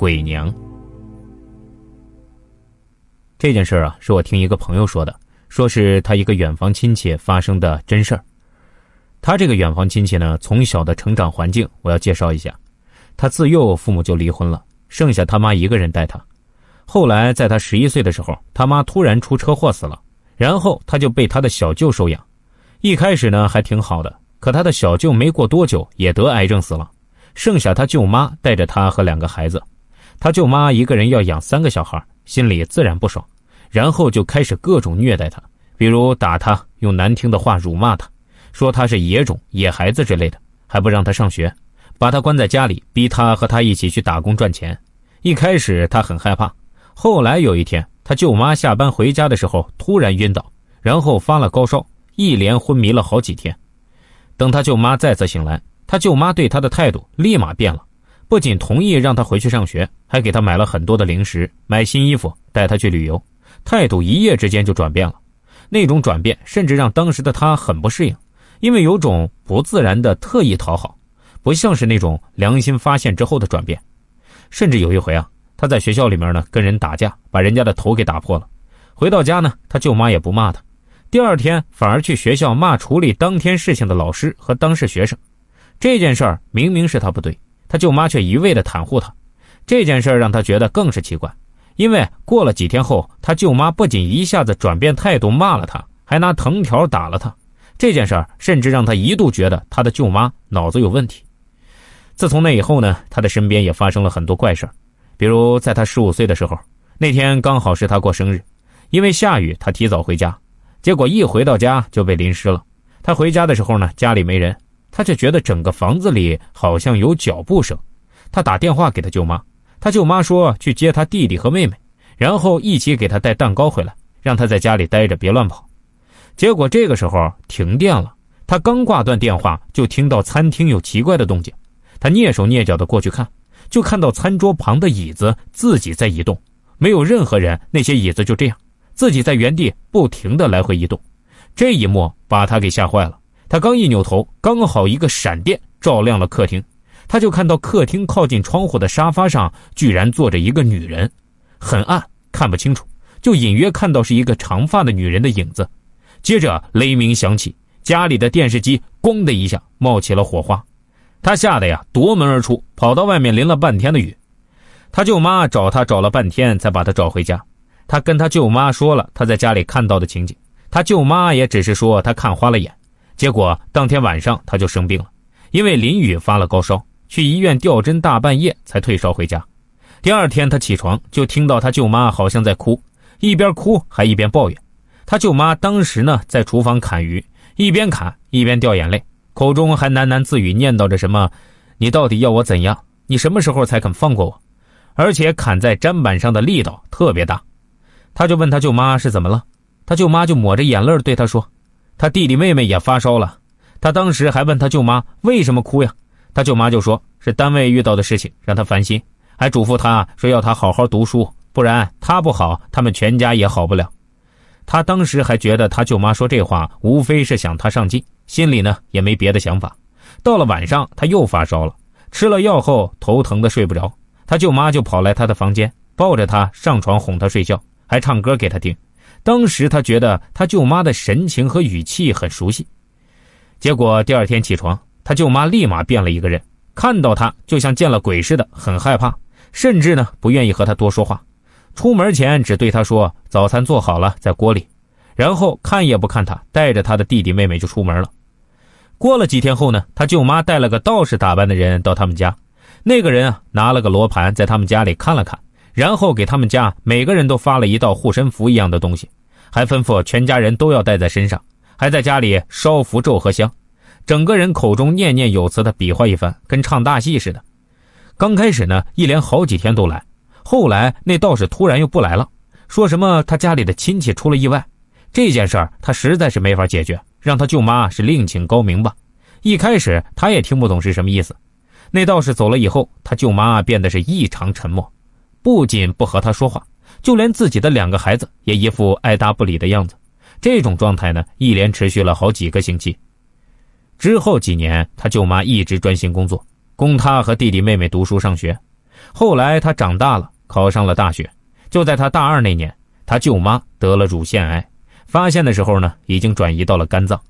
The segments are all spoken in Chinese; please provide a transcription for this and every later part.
鬼娘。这件事啊，是我听一个朋友说的，说是他一个远房亲戚发生的真事儿。他这个远房亲戚呢，从小的成长环境我要介绍一下。他自幼父母就离婚了，剩下他妈一个人带他。后来在他十一岁的时候，他妈突然出车祸死了，然后他就被他的小舅收养。一开始呢还挺好的，可他的小舅没过多久也得癌症死了，剩下他舅妈带着他和两个孩子。他舅妈一个人要养三个小孩，心里自然不爽，然后就开始各种虐待他，比如打他，用难听的话辱骂他。说他是野种、野孩子之类的，还不让他上学，把他关在家里，逼他和他一起去打工赚钱。一开始他很害怕，后来有一天，他舅妈下班回家的时候突然晕倒，然后发了高烧，一连昏迷了好几天。等他舅妈再次醒来，他舅妈对他的态度立马变了，不仅同意让他回去上学，还给他买了很多的零食、买新衣服，带他去旅游，态度一夜之间就转变了。那种转变甚至让当时的他很不适应。因为有种不自然的特意讨好，不像是那种良心发现之后的转变。甚至有一回啊，他在学校里面呢跟人打架，把人家的头给打破了。回到家呢，他舅妈也不骂他，第二天反而去学校骂处理当天事情的老师和当事学生。这件事儿明明是他不对，他舅妈却一味的袒护他。这件事让他觉得更是奇怪，因为过了几天后，他舅妈不仅一下子转变态度骂了他，还拿藤条打了他。这件事甚至让他一度觉得他的舅妈脑子有问题。自从那以后呢，他的身边也发生了很多怪事，比如在他十五岁的时候，那天刚好是他过生日，因为下雨，他提早回家，结果一回到家就被淋湿了。他回家的时候呢，家里没人，他却觉得整个房子里好像有脚步声。他打电话给他舅妈，他舅妈说去接他弟弟和妹妹，然后一起给他带蛋糕回来，让他在家里待着，别乱跑。结果这个时候停电了，他刚挂断电话，就听到餐厅有奇怪的动静。他蹑手蹑脚的过去看，就看到餐桌旁的椅子自己在移动，没有任何人，那些椅子就这样自己在原地不停的来回移动。这一幕把他给吓坏了。他刚一扭头，刚好一个闪电照亮了客厅，他就看到客厅靠近窗户的沙发上居然坐着一个女人，很暗，看不清楚，就隐约看到是一个长发的女人的影子。接着雷鸣响起，家里的电视机“咣”的一下冒起了火花，他吓得呀夺门而出，跑到外面淋了半天的雨。他舅妈找他找了半天才把他找回家。他跟他舅妈说了他在家里看到的情景，他舅妈也只是说他看花了眼。结果当天晚上他就生病了，因为淋雨发了高烧，去医院吊针，大半夜才退烧回家。第二天他起床就听到他舅妈好像在哭，一边哭还一边抱怨。他舅妈当时呢在厨房砍鱼，一边砍一边掉眼泪，口中还喃喃自语念叨着什么：“你到底要我怎样？你什么时候才肯放过我？”而且砍在砧板上的力道特别大。他就问他舅妈是怎么了，他舅妈就抹着眼泪对他说：“他弟弟妹妹也发烧了。”他当时还问他舅妈为什么哭呀？他舅妈就说是单位遇到的事情让他烦心，还嘱咐他说要他好好读书，不然他不好，他们全家也好不了。他当时还觉得他舅妈说这话无非是想他上进，心里呢也没别的想法。到了晚上，他又发烧了，吃了药后头疼的睡不着，他舅妈就跑来他的房间，抱着他上床哄他睡觉，还唱歌给他听。当时他觉得他舅妈的神情和语气很熟悉。结果第二天起床，他舅妈立马变了一个人，看到他就像见了鬼似的，很害怕，甚至呢不愿意和他多说话。出门前只对他说：“早餐做好了，在锅里。”然后看也不看他，带着他的弟弟妹妹就出门了。过了几天后呢，他舅妈带了个道士打扮的人到他们家。那个人啊，拿了个罗盘，在他们家里看了看，然后给他们家每个人都发了一道护身符一样的东西，还吩咐全家人都要带在身上，还在家里烧符咒和香，整个人口中念念有词的比划一番，跟唱大戏似的。刚开始呢，一连好几天都来。后来那道士突然又不来了，说什么他家里的亲戚出了意外，这件事儿他实在是没法解决，让他舅妈是另请高明吧。一开始他也听不懂是什么意思。那道士走了以后，他舅妈变得是异常沉默，不仅不和他说话，就连自己的两个孩子也一副爱答不理的样子。这种状态呢，一连持续了好几个星期。之后几年，他舅妈一直专心工作，供他和弟弟妹妹读书上学。后来他长大了，考上了大学。就在他大二那年，他舅妈得了乳腺癌，发现的时候呢，已经转移到了肝脏。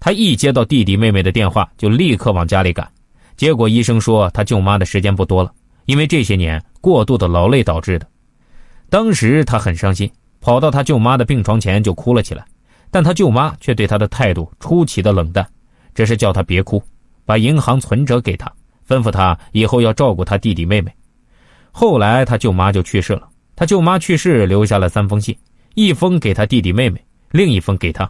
他一接到弟弟妹妹的电话，就立刻往家里赶。结果医生说他舅妈的时间不多了，因为这些年过度的劳累导致的。当时他很伤心，跑到他舅妈的病床前就哭了起来。但他舅妈却对他的态度出奇的冷淡，只是叫他别哭，把银行存折给他，吩咐他以后要照顾他弟弟妹妹。后来他舅妈就去世了，他舅妈去世留下了三封信，一封给他弟弟妹妹，另一封给他。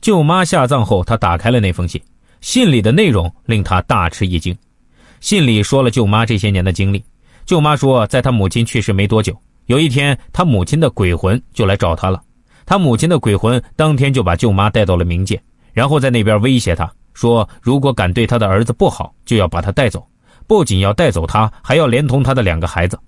舅妈下葬后，他打开了那封信，信里的内容令他大吃一惊。信里说了舅妈这些年的经历。舅妈说，在他母亲去世没多久，有一天他母亲的鬼魂就来找他了。他母亲的鬼魂当天就把舅妈带到了冥界，然后在那边威胁他说，如果敢对他的儿子不好，就要把他带走，不仅要带走他，还要连同他的两个孩子。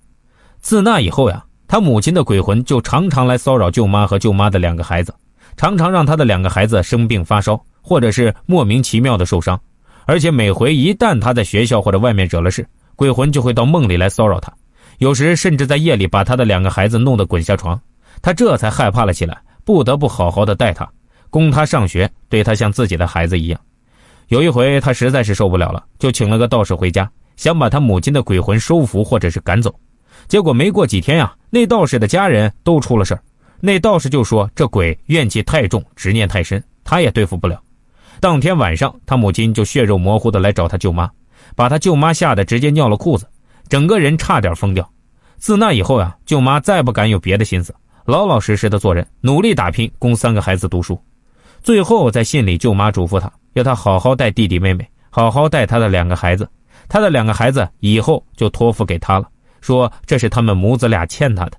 自那以后呀，他母亲的鬼魂就常常来骚扰舅妈和舅妈的两个孩子。常常让他的两个孩子生病发烧，或者是莫名其妙的受伤，而且每回一旦他在学校或者外面惹了事，鬼魂就会到梦里来骚扰他，有时甚至在夜里把他的两个孩子弄得滚下床，他这才害怕了起来，不得不好好的带他，供他上学，对他像自己的孩子一样。有一回他实在是受不了了，就请了个道士回家，想把他母亲的鬼魂收服或者是赶走，结果没过几天呀，那道士的家人都出了事儿。那道士就说：“这鬼怨气太重，执念太深，他也对付不了。”当天晚上，他母亲就血肉模糊的来找他舅妈，把他舅妈吓得直接尿了裤子，整个人差点疯掉。自那以后呀，舅妈再不敢有别的心思，老老实实的做人，努力打拼，供三个孩子读书。最后在信里，舅妈嘱咐他，要他好好带弟弟妹妹，好好带他的两个孩子，他的两个孩子以后就托付给他了，说这是他们母子俩欠他的。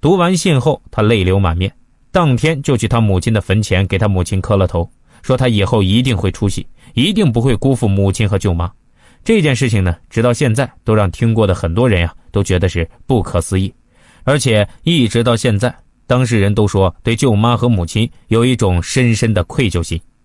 读完信后，他泪流满面，当天就去他母亲的坟前给他母亲磕了头，说他以后一定会出息，一定不会辜负母亲和舅妈。这件事情呢，直到现在都让听过的很多人呀都觉得是不可思议，而且一直到现在，当事人都说对舅妈和母亲有一种深深的愧疚心。